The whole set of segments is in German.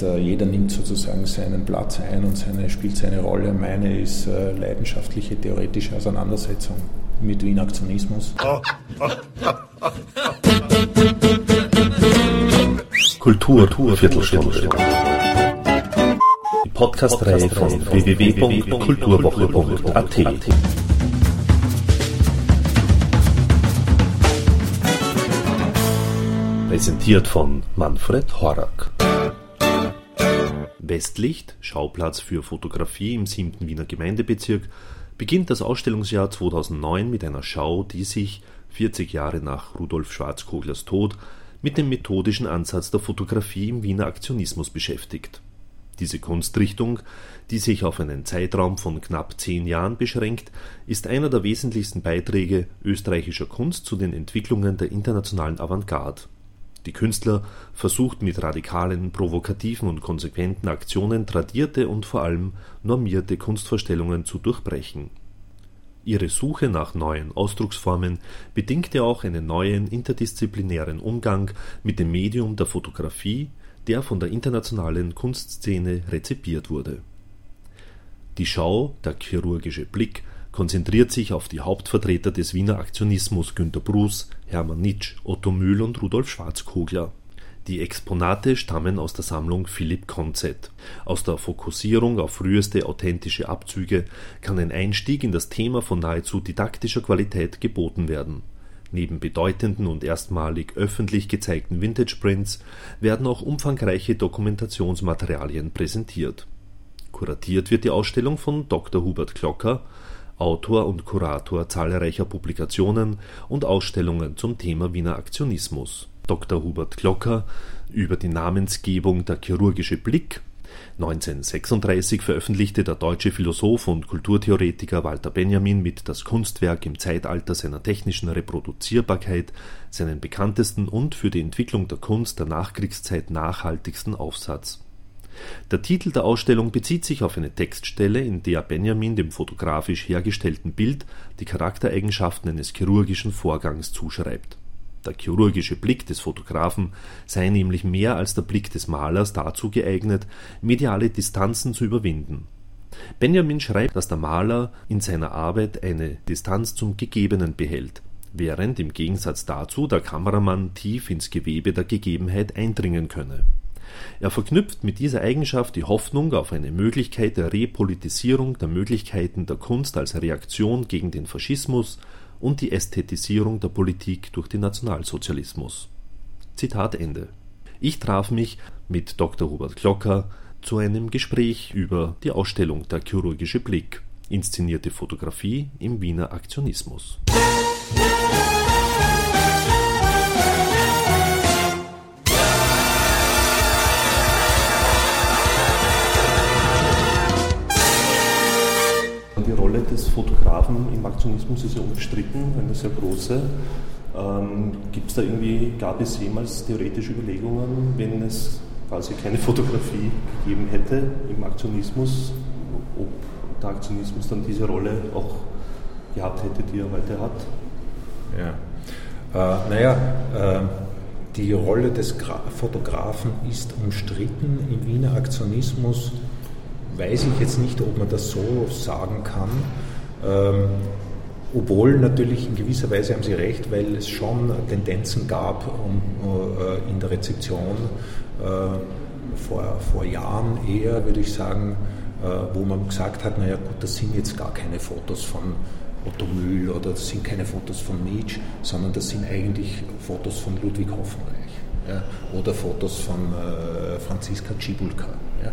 Jeder nimmt sozusagen seinen Platz ein und seine, spielt seine Rolle. Meine ist äh, leidenschaftliche theoretische Auseinandersetzung mit Wien Aktionismus. Kultur, Kultur Viertelstunde. Die Podcast-Reihe von www.kulturwoche.at. Präsentiert von Manfred Horak. Westlicht, Schauplatz für Fotografie im 7. Wiener Gemeindebezirk, beginnt das Ausstellungsjahr 2009 mit einer Schau, die sich, 40 Jahre nach Rudolf Schwarzkoglers Tod, mit dem methodischen Ansatz der Fotografie im Wiener Aktionismus beschäftigt. Diese Kunstrichtung, die sich auf einen Zeitraum von knapp zehn Jahren beschränkt, ist einer der wesentlichsten Beiträge österreichischer Kunst zu den Entwicklungen der internationalen Avantgarde die Künstler versucht mit radikalen, provokativen und konsequenten Aktionen tradierte und vor allem normierte Kunstvorstellungen zu durchbrechen. Ihre Suche nach neuen Ausdrucksformen bedingte auch einen neuen interdisziplinären Umgang mit dem Medium der Fotografie, der von der internationalen Kunstszene rezipiert wurde. Die Schau Der chirurgische Blick konzentriert sich auf die Hauptvertreter des Wiener Aktionismus Günter Bruß, Hermann Nitsch, Otto Mühl und Rudolf Schwarzkogler. Die Exponate stammen aus der Sammlung Philipp Konzett. Aus der Fokussierung auf früheste authentische Abzüge kann ein Einstieg in das Thema von nahezu didaktischer Qualität geboten werden. Neben bedeutenden und erstmalig öffentlich gezeigten Vintage-Prints werden auch umfangreiche Dokumentationsmaterialien präsentiert. Kuratiert wird die Ausstellung von Dr. Hubert Klocker Autor und Kurator zahlreicher Publikationen und Ausstellungen zum Thema Wiener Aktionismus. Dr. Hubert Glocker über die Namensgebung Der chirurgische Blick 1936 veröffentlichte der deutsche Philosoph und Kulturtheoretiker Walter Benjamin mit Das Kunstwerk im Zeitalter seiner technischen Reproduzierbarkeit seinen bekanntesten und für die Entwicklung der Kunst der Nachkriegszeit nachhaltigsten Aufsatz der Titel der Ausstellung bezieht sich auf eine Textstelle, in der Benjamin dem fotografisch hergestellten Bild die Charaktereigenschaften eines chirurgischen Vorgangs zuschreibt. Der chirurgische Blick des Fotografen sei nämlich mehr als der Blick des Malers dazu geeignet, mediale Distanzen zu überwinden. Benjamin schreibt, dass der Maler in seiner Arbeit eine Distanz zum Gegebenen behält, während im Gegensatz dazu der Kameramann tief ins Gewebe der Gegebenheit eindringen könne er verknüpft mit dieser Eigenschaft die Hoffnung auf eine Möglichkeit der Repolitisierung der Möglichkeiten der Kunst als Reaktion gegen den Faschismus und die Ästhetisierung der Politik durch den Nationalsozialismus. Zitat Ende. Ich traf mich mit Dr. Hubert Klocker zu einem Gespräch über die Ausstellung Der chirurgische Blick, inszenierte Fotografie im Wiener Aktionismus. Des Fotografen im Aktionismus ist ja umstritten, eine sehr große. Ähm, es da irgendwie, gab es jemals theoretische Überlegungen, wenn es quasi keine Fotografie gegeben hätte im Aktionismus, ob der Aktionismus dann diese Rolle auch gehabt hätte, die er heute hat? Ja. Äh, naja, äh, die Rolle des Gra Fotografen ist umstritten im Wiener Aktionismus weiß ich jetzt nicht, ob man das so sagen kann. Ähm, obwohl natürlich in gewisser Weise haben Sie recht, weil es schon Tendenzen gab um, äh, in der Rezeption äh, vor, vor Jahren eher, würde ich sagen, äh, wo man gesagt hat, naja gut, das sind jetzt gar keine Fotos von Otto Mühl oder das sind keine Fotos von Nietzsche, sondern das sind eigentlich Fotos von Ludwig Hoffenreich ja, oder Fotos von äh, Franziska Cibulka. Ja.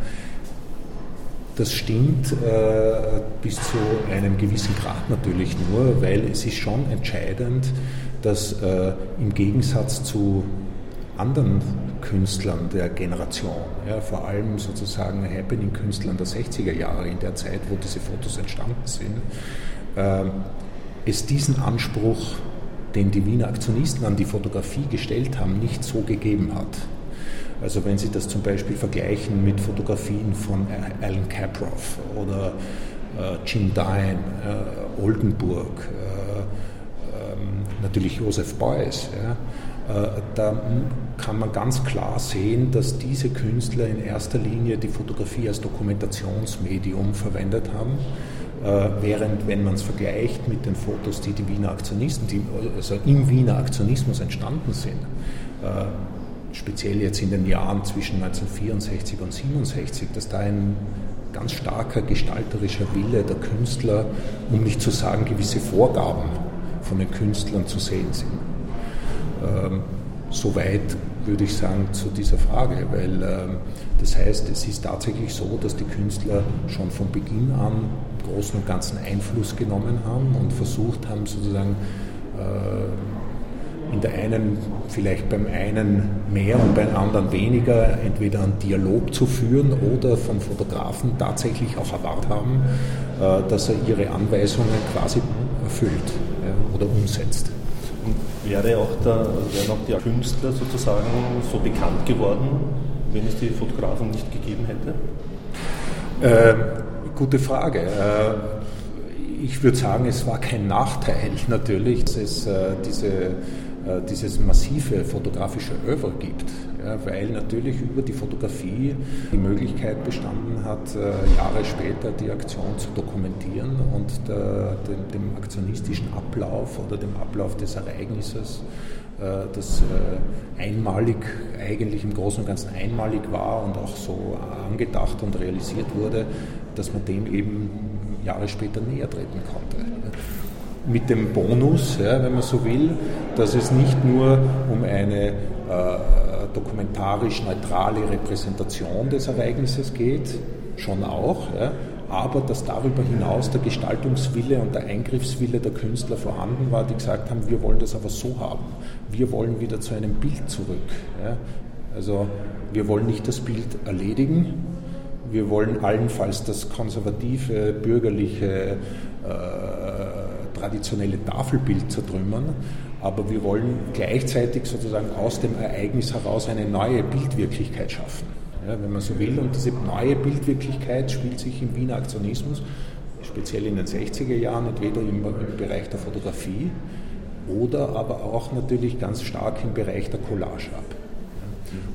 Das stimmt äh, bis zu einem gewissen Grad natürlich nur, weil es ist schon entscheidend, dass äh, im Gegensatz zu anderen Künstlern der Generation, ja, vor allem sozusagen Happening-Künstlern der 60er Jahre, in der Zeit, wo diese Fotos entstanden sind, äh, es diesen Anspruch, den die Wiener Aktionisten an die Fotografie gestellt haben, nicht so gegeben hat. Also wenn Sie das zum Beispiel vergleichen mit Fotografien von Alan Caproff oder äh, Jim Dine, äh, Oldenburg, äh, ähm, natürlich Joseph Beuys, ja, da kann man ganz klar sehen, dass diese Künstler in erster Linie die Fotografie als Dokumentationsmedium verwendet haben. Während, wenn man es vergleicht mit den Fotos, die die Wiener Aktionisten, die also im Wiener Aktionismus entstanden sind, speziell jetzt in den Jahren zwischen 1964 und 1967, dass da ein ganz starker gestalterischer Wille der Künstler, um nicht zu sagen gewisse Vorgaben von den Künstlern zu sehen sind. Ähm, soweit würde ich sagen zu dieser Frage, weil ähm, das heißt, es ist tatsächlich so, dass die Künstler schon von Beginn an großen und ganzen Einfluss genommen haben und versucht haben, sozusagen äh, in der einen, vielleicht beim einen mehr und beim anderen weniger, entweder einen Dialog zu führen oder vom Fotografen tatsächlich auch erwartet haben, äh, dass er ihre Anweisungen quasi erfüllt oder umsetzt. Und wäre auch, der, wären auch die Künstler sozusagen so bekannt geworden, wenn es die Fotografen nicht gegeben hätte? Äh, gute Frage. Äh, ich würde sagen, es war kein Nachteil natürlich, dass es äh, diese, dieses massive fotografische Oeuvre gibt, ja, weil natürlich über die Fotografie die Möglichkeit bestanden hat, äh, Jahre später die Aktion zu dokumentieren und der, dem, dem, aktionistischen Ablauf oder dem Ablauf des Ereignisses, äh, das äh, einmalig, eigentlich im Großen und Ganzen einmalig war und auch so angedacht und realisiert wurde, dass man dem eben Jahre später näher treten konnte. Mit dem Bonus, ja, wenn man so will, dass es nicht nur um eine äh, dokumentarisch neutrale Repräsentation des Ereignisses geht, schon auch, ja, aber dass darüber hinaus der Gestaltungswille und der Eingriffswille der Künstler vorhanden war, die gesagt haben, wir wollen das aber so haben. Wir wollen wieder zu einem Bild zurück. Ja. Also wir wollen nicht das Bild erledigen, wir wollen allenfalls das konservative, bürgerliche, äh, traditionelle Tafelbild zertrümmern, aber wir wollen gleichzeitig sozusagen aus dem Ereignis heraus eine neue Bildwirklichkeit schaffen, ja, wenn man so will. Und diese neue Bildwirklichkeit spielt sich im Wiener Aktionismus, speziell in den 60er Jahren, entweder im, im Bereich der Fotografie oder aber auch natürlich ganz stark im Bereich der Collage ab.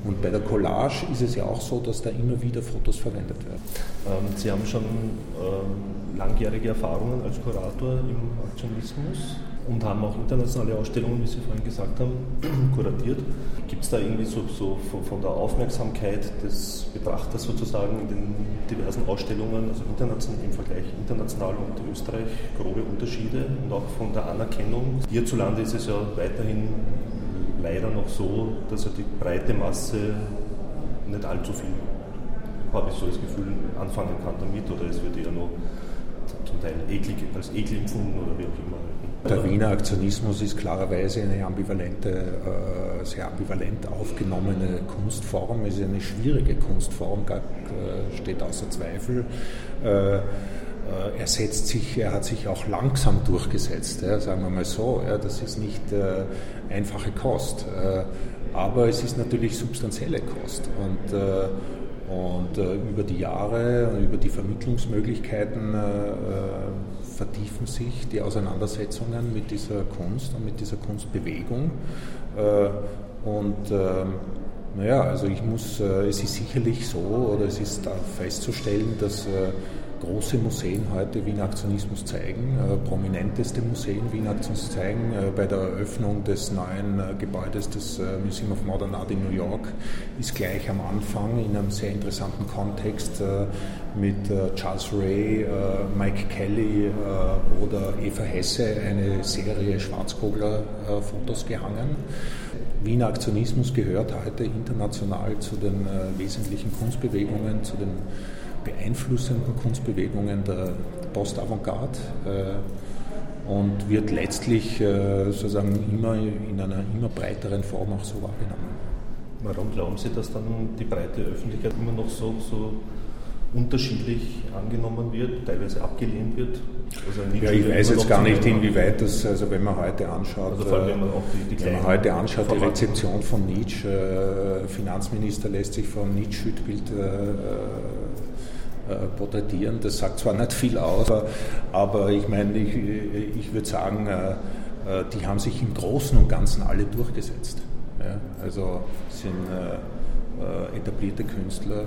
Und bei der Collage ist es ja auch so, dass da immer wieder Fotos verwendet werden. Ähm, Sie haben schon ähm, langjährige Erfahrungen als Kurator im Aktionismus und haben auch internationale Ausstellungen, wie Sie vorhin gesagt haben, kuratiert. Gibt es da irgendwie so, so, von der Aufmerksamkeit des Betrachters sozusagen in den diversen Ausstellungen, also international, im Vergleich international und Österreich, grobe Unterschiede und auch von der Anerkennung? Hierzulande ist es ja weiterhin leider noch so, dass er die breite Masse nicht allzu viel, habe ich so das Gefühl, anfangen kann damit oder es wird eher noch zum Teil eklig, als eklig empfunden oder wie auch immer. Der Wiener Aktionismus ist klarerweise eine ambivalente, äh, sehr ambivalent aufgenommene Kunstform, ist eine schwierige Kunstform, äh, steht außer Zweifel. Äh, er setzt sich, er hat sich auch langsam durchgesetzt, sagen wir mal so. Das ist nicht einfache Kost, aber es ist natürlich substanzielle Kost. Und, äh, und über die Jahre über die Vermittlungsmöglichkeiten vertiefen sich die Auseinandersetzungen mit dieser Kunst und mit dieser Kunstbewegung. Und ähm, naja, also ich muss, es ist sicherlich so, oder es ist da festzustellen, dass große Museen heute Wiener Aktionismus zeigen, äh, prominenteste Museen Wiener Aktionismus zeigen. Äh, bei der Eröffnung des neuen äh, Gebäudes des äh, Museum of Modern Art in New York ist gleich am Anfang in einem sehr interessanten Kontext äh, mit äh, Charles Ray, Mike Kelly oder Eva Hesse eine Serie Schwarzkogler-Fotos gehangen. Wiener Aktionismus gehört heute international zu den wesentlichen Kunstbewegungen, zu den beeinflussenden Kunstbewegungen der Post-Avantgarde äh, und wird letztlich äh, sozusagen immer in einer immer breiteren Form auch so wahrgenommen. Warum glauben Sie, dass dann die breite Öffentlichkeit immer noch so, so unterschiedlich angenommen wird, teilweise abgelehnt wird? Also ja, ich weiß jetzt gar nicht, inwieweit das, also wenn man heute anschaut, also allem, wenn man, die, die wenn man heute anschaut, die Rezeption von Nietzsche, äh, Finanzminister lässt sich vom Nietzsche-Schüttbild äh, äh, porträtieren. Das sagt zwar nicht viel aus, aber ich meine, ich, ich würde sagen, äh, äh, die haben sich im Großen und Ganzen alle durchgesetzt. Ja? Also sind äh, etablierte Künstler.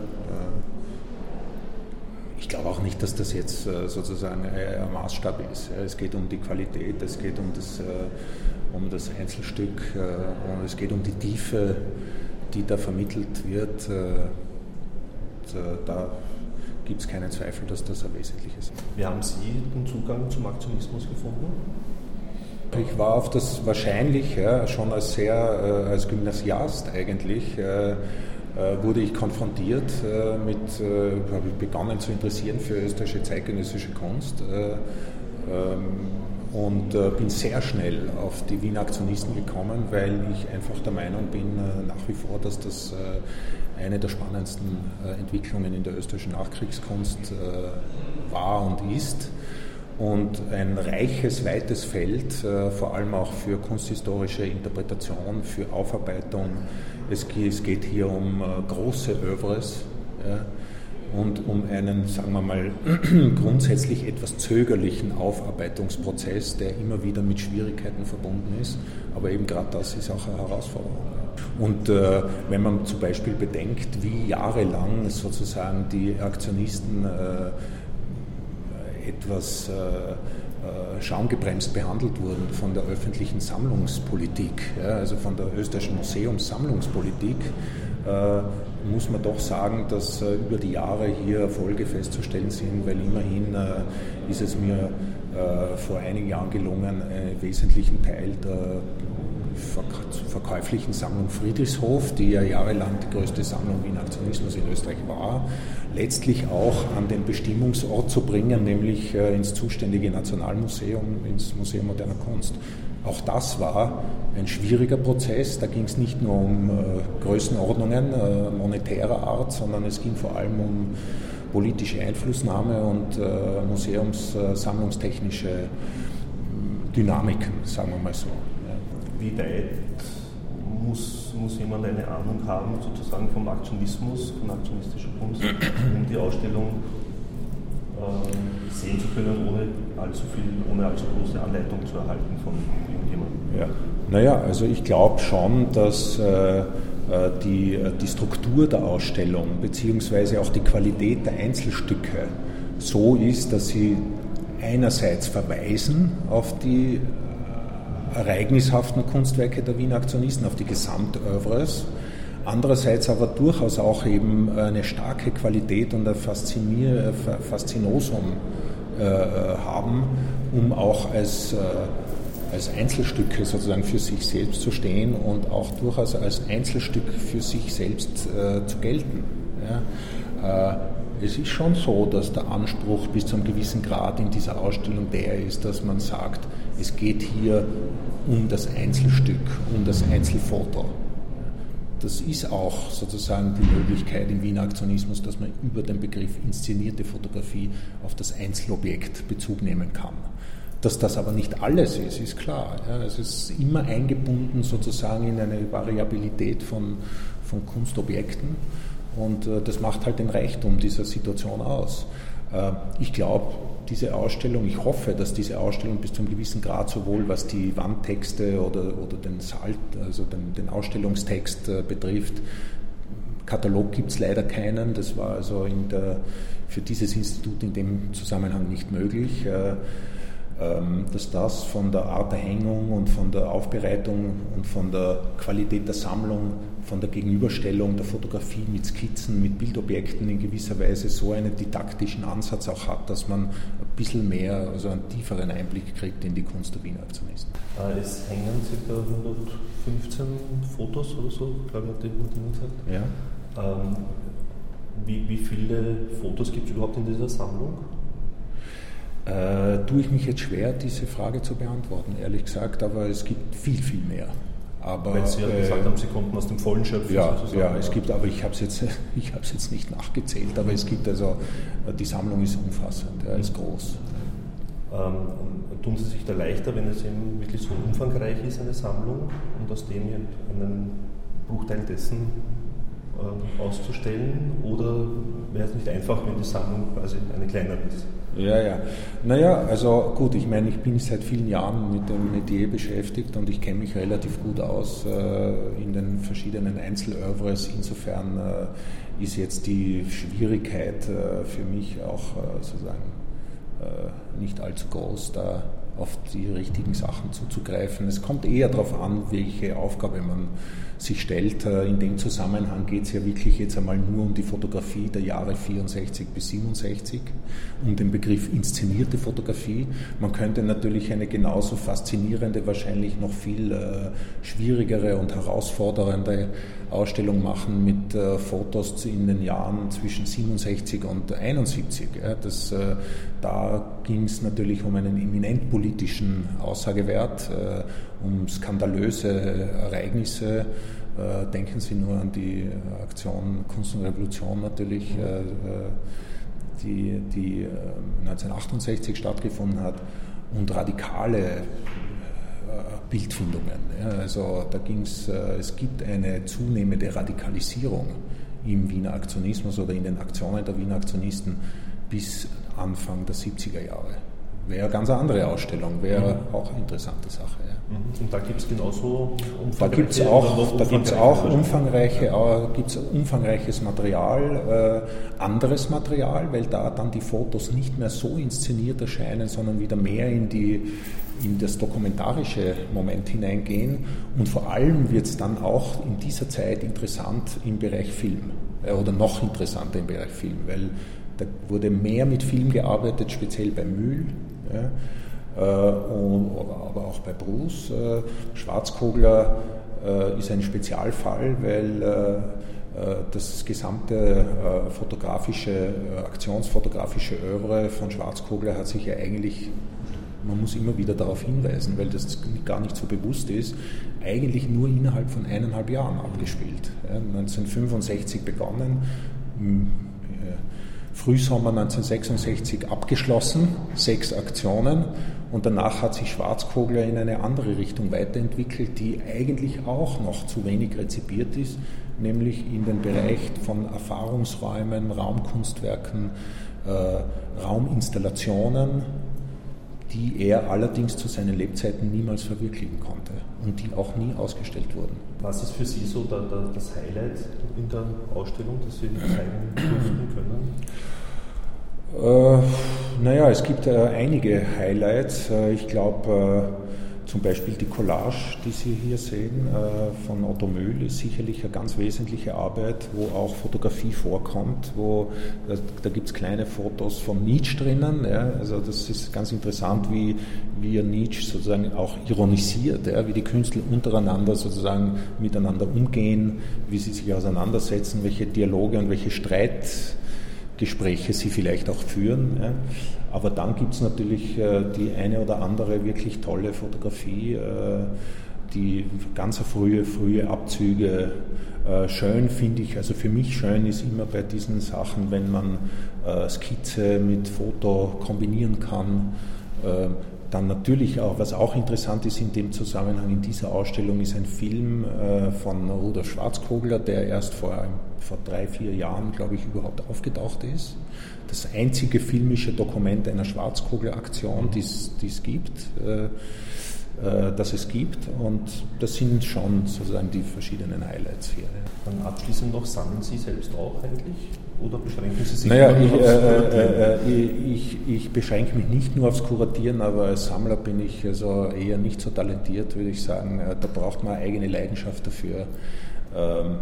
ich glaube auch nicht, dass das jetzt sozusagen ein Maßstab ist. Es geht um die Qualität, es geht um das, um das Einzelstück und es geht um die Tiefe, die da vermittelt wird. da gibt es keinen Zweifel, dass das ein wesentliches ist. Wie haben Sie den Zugang zum Aktionismus gefunden? Ich war auf das wahrscheinlich ja, schon als sehr, äh, als Gymnasiast eigentlich, äh, äh, wurde ich konfrontiert äh, mit, äh, habe ich begonnen zu interessieren für österreichische zeitgenössische Kunst ähm, und äh, bin sehr schnell auf die Wiener Aktionisten gekommen, weil ich einfach der Meinung bin nach wie vor, dass das eine der spannendsten Entwicklungen in der österreichischen Nachkriegskunst war und ist und ein reiches, weites Feld, äh, vor allem auch für kunsthistorische Interpretation, für Aufarbeitung. Es, geht hier um äh, große Övres ja, und um einen, sagen wir mal, grundsätzlich etwas zögerlichen Aufarbeitungsprozess, der immer wieder mit Schwierigkeiten verbunden ist. Aber eben gerade das ist auch eine Herausforderung. Und äh, wenn man zum Beispiel bedenkt, wie jahrelang sozusagen die Aktionisten äh, etwas äh, äh, schaumgebremst behandelt wurden von der öffentlichen Sammlungspolitik, ja, also von der österreichischen Museumssammlungspolitik, muss man doch sagen, dass äh, über die Jahre hier Erfolge festzustellen sind, weil immerhin äh, ist es mir äh, vor einigen Jahren gelungen, einen wesentlichen Teil der verkäuflichen Sammlung Friedrichshof, die ja jahrelang die größte Sammlung Wiener Aktionismus in Österreich war, letztlich auch an den Bestimmungsort zu bringen, nämlich äh, ins zuständige Nationalmuseum, ins Museum moderner Kunst. Auch das war ein schwieriger Prozess. Da ging es nicht nur um äh, Größenordnungen äh, monetärer Art, sondern es ging vor allem um politische Einflussnahme und museumssammlungstechnische Dynamiken, sagen wir mal so wie weit muss, muss jemand eine Ahnung haben, sozusagen vom Aktionismus, von aktionistischer Kunst, um die Ausstellung äh, sehen zu können, ohne allzu viel, ohne allzu große Anleitung zu erhalten von irgendjemandem? Ja. Naja, also ich glaube schon, dass äh, äh die, äh, die Struktur der Ausstellung beziehungsweise auch die Qualität der Einzelstücke so ist, dass sie einerseits verweisen auf die ereignishaften Kunstwerke der Wiener Aktionisten, auf die Gesamtövres. Andererseits aber durchaus auch eben eine starke Qualität und ein Faszinier, Faszinosum äh, haben, um auch als, äh, als Einzelstücke sozusagen für sich selbst zu stehen und auch durchaus als Einzelstück für sich selbst äh, zu gelten. Äh, es ist schon so, dass der Anspruch bis zu einem gewissen Grad in dieser Ausstellung der ist, dass man sagt, es geht hier um das Einzelstück, um das Einzelfoto. Das ist auch sozusagen die Möglichkeit im Wiener Aktionismus, dass man über den Begriff inszenierte Fotografie auf das Einzelobjekt Bezug nehmen kann. Dass das aber nicht alles ist, ist klar. Ja, es ist immer eingebunden sozusagen in eine Variabilität von, von Kunstobjekten und äh, das macht halt den Reichtum dieser Situation aus. Äh, ich glaube, diese Ausstellung, ich hoffe, dass diese Ausstellung bis zu einem gewissen Grad sowohl was die Wandtexte oder, oder den Salt, also den, den Ausstellungstext äh, betrifft, Katalog gibt es leider keinen, das war also der, für dieses Institut in dem Zusammenhang nicht möglich. Ähm, dass das von der Art der Hängung und von der Aufbereitung und von der Qualität der Sammlung, von der Gegenüberstellung der Fotografie mit Skizzen, mit Bildobjekten in gewisser Weise so einen didaktischen Ansatz auch hat, dass man ein bisschen mehr, also einen tieferen Einblick kriegt in die Kunst der Wiener Aktionisten. Äh, es hängen ca. 115 Fotos oder so, glaube ich, hat die Martina gesagt. Ja. Ähm, wie, wie viele Fotos gibt es überhaupt in dieser Sammlung? äh, tue ich mich jetzt schwer, diese Frage zu beantworten, ehrlich gesagt, aber es gibt viel, viel mehr. Aber, Weil Sie ja äh, gesagt haben, Sie konnten aus dem Vollen schöpfen. Ja, sozusagen. ja es gibt, aber ich habe es jetzt, jetzt nicht nachgezählt, aber es gibt also, die Sammlung ist umfassend, ja, ist groß. Ähm, tun Sie sich da leichter, wenn es eben wirklich so umfangreich ist, eine Sammlung, und aus dem einen Bruchteil dessen äh, auszustellen? Oder wäre es nicht einfach, wenn die Sammlung quasi eine kleinere ist. Ja, ja. Naja, also gut, ich meine, ich bin seit vielen Jahren mit dem Metier beschäftigt und ich kenne mich relativ gut aus äh, in den verschiedenen Einzelövres. Insofern äh, ist jetzt die Schwierigkeit äh, für mich auch äh, sozusagen äh, nicht allzu groß, da auf die richtigen Sachen zuzugreifen. Es kommt eher darauf an, welche Aufgabe man sich stellt. Äh, in dem Zusammenhang geht es ja wirklich jetzt einmal nur um die Fotografie der Jahre 64 bis 67, um den Begriff inszenierte Fotografie. Man könnte natürlich eine genauso faszinierende, wahrscheinlich noch viel äh, schwierigere und herausfordernde Ausstellung machen mit äh, Fotos in den Jahren zwischen 67 und 71. Das, da ging es natürlich um einen eminent politischen Aussagewert, um skandalöse Ereignisse. Äh, denken Sie nur an die Aktion Kunst und Revolution natürlich, äh, die, die 1968 äh, stattgefunden hat und radikale Bildfindungen. Also da ging es, es gibt eine zunehmende Radikalisierung im Wiener Aktionismus oder in den Aktionen der Wiener Aktionisten bis Anfang der 70er Jahre. Wäre eine ganz andere Ausstellung, wäre mhm. auch eine interessante Sache. Ja. Mhm. Und da gibt es genauso Da gibt es auch, da gibt's auch umfangreiche, äh, gibt's umfangreiches Material, äh, anderes Material, weil da dann die Fotos nicht mehr so inszeniert erscheinen, sondern wieder mehr in, die, in das dokumentarische Moment hineingehen. Und vor allem wird es dann auch in dieser Zeit interessant im Bereich Film äh, oder noch interessanter im Bereich Film, weil da wurde mehr mit Film gearbeitet, speziell bei Mühl. Ja äh, aber auch bei Bruce. Äh, Schwarzkogler äh, ist ein Spezialfall, weil das gesamte fotografische, aktionsfotografische Övre von Schwarzkogler hat sich ja eigentlich, man muss immer wieder darauf hinweisen, weil das gar nicht so bewusst ist, eigentlich nur innerhalb von eineinhalb Jahren abgespielt. 1965 begonnen, Frühsommer 1966 abgeschlossen, sechs Aktionen. Und danach hat sich Schwarzkogler in eine andere Richtung weiterentwickelt, die eigentlich auch noch zu wenig rezipiert ist, nämlich in den Bereich von Erfahrungsräumen, Raumkunstwerken, äh, Rauminstallationen, die er allerdings zu seinen Lebzeiten niemals verwirklichen konnte und die auch nie ausgestellt wurden. Was ist für Sie so da, da, das Highlight in der Ausstellung, das Sie zeigen können? Äh, naja, es gibt äh, einige Highlights. Äh, ich glaube, äh, zum Beispiel die Collage, die Sie hier sehen, äh, von Otto Mühl, ist sicherlich eine ganz wesentliche Arbeit, wo auch Fotografie vorkommt. Wo, da, da gibt es kleine Fotos von Nietzsche drinnen. Ja, also das ist ganz interessant, wie, wie Nietzsche sozusagen auch ironisiert, ja, wie die Künstler untereinander sozusagen miteinander umgehen, wie sie sich auseinandersetzen, welche Dialoge und welche Streit Gespräche sie vielleicht auch führen. Ja. Aber dann gibt es natürlich äh, die eine oder andere wirklich tolle Fotografie, äh, die ganz frühe, frühe Abzüge. Äh, schön finde ich, also für mich schön ist immer bei diesen Sachen, wenn man äh, Skizze mit Foto kombinieren kann. Äh, dann natürlich auch, was auch interessant ist in dem Zusammenhang in dieser Ausstellung, ist ein Film äh, von Rudolf Schwarzkogler, der erst vor, vor drei, vier Jahren, glaube ich, überhaupt aufgetaucht ist. Das einzige filmische Dokument einer Schwarzkogler-Aktion, die es gibt. Äh, äh, dass es gibt. Und das sind schon sozusagen die verschiedenen Highlights hier. Dann abschließend noch, sammeln Sie selbst auch eigentlich? Oder beschränken Sie sich naja, ich, äh, äh, ich, ich, beschränke mich nicht nur aufs Kuratieren, aber als Sammler bin ich also eher nicht so talentiert, würde ich sagen. Da braucht man eine eigene Leidenschaft dafür. Ähm,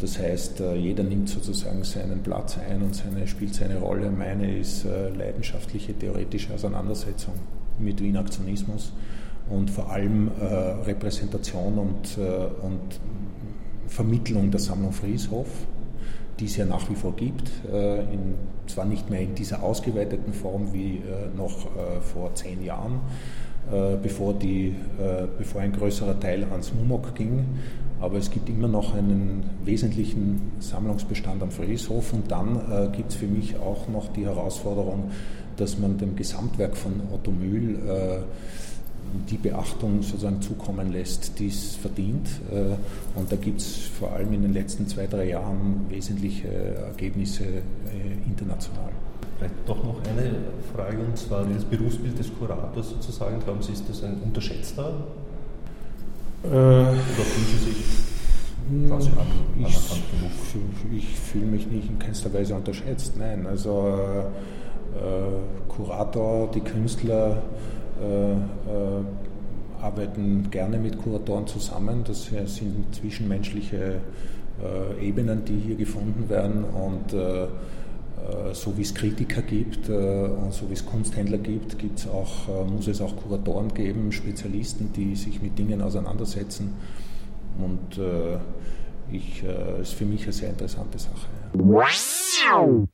das heißt, jeder nimmt sozusagen seinen Platz ein und seine, spielt seine Rolle. Meine ist leidenschaftliche theoretische Auseinandersetzung mit Wien Aktionismus und vor allem äh, Repräsentation und, äh, und Vermittlung der Sammlung Frieshof, die es ja nach wie vor gibt, äh, in, zwar nicht mehr in dieser ausgeweiteten Form wie äh, noch äh, vor zehn Jahren, äh, bevor, die, bevor ein größerer Teil ans Mumok ging, aber es gibt immer noch einen wesentlichen Sammlungsbestand am Frieshof und dann gibt es für mich auch noch die Herausforderung, dass man dem Gesamtwerk von Otto Mühl die Beachtung sozusagen zukommen lässt, die es verdient. Äh, und da gibt es vor allem in den letzten zwei, drei Jahren wesentliche Ergebnisse äh, international. Vielleicht doch noch eine Frage, und zwar das Berufsbild des Kurators sozusagen. Glauben Sie, ist das ein unterschätzter? Äh, Oder fühlen Sie sich quasi ich, ich, ich fühle mich nicht in keinster Weise unterschätzt. Nein, also äh, Kurator, die Künstler äh, äh, arbeiten gerne mit Kuratoren zusammen. Das sind zwischenmenschliche äh, Ebenen, die hier gefunden werden und äh, so wie es Kritiker gibt und so wie es Kunsthändler gibt, gibt's auch, muss es auch Kuratoren geben, Spezialisten, die sich mit Dingen auseinandersetzen. Und ich, ist für mich eine sehr interessante Sache.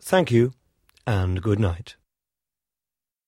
Thank you and good night.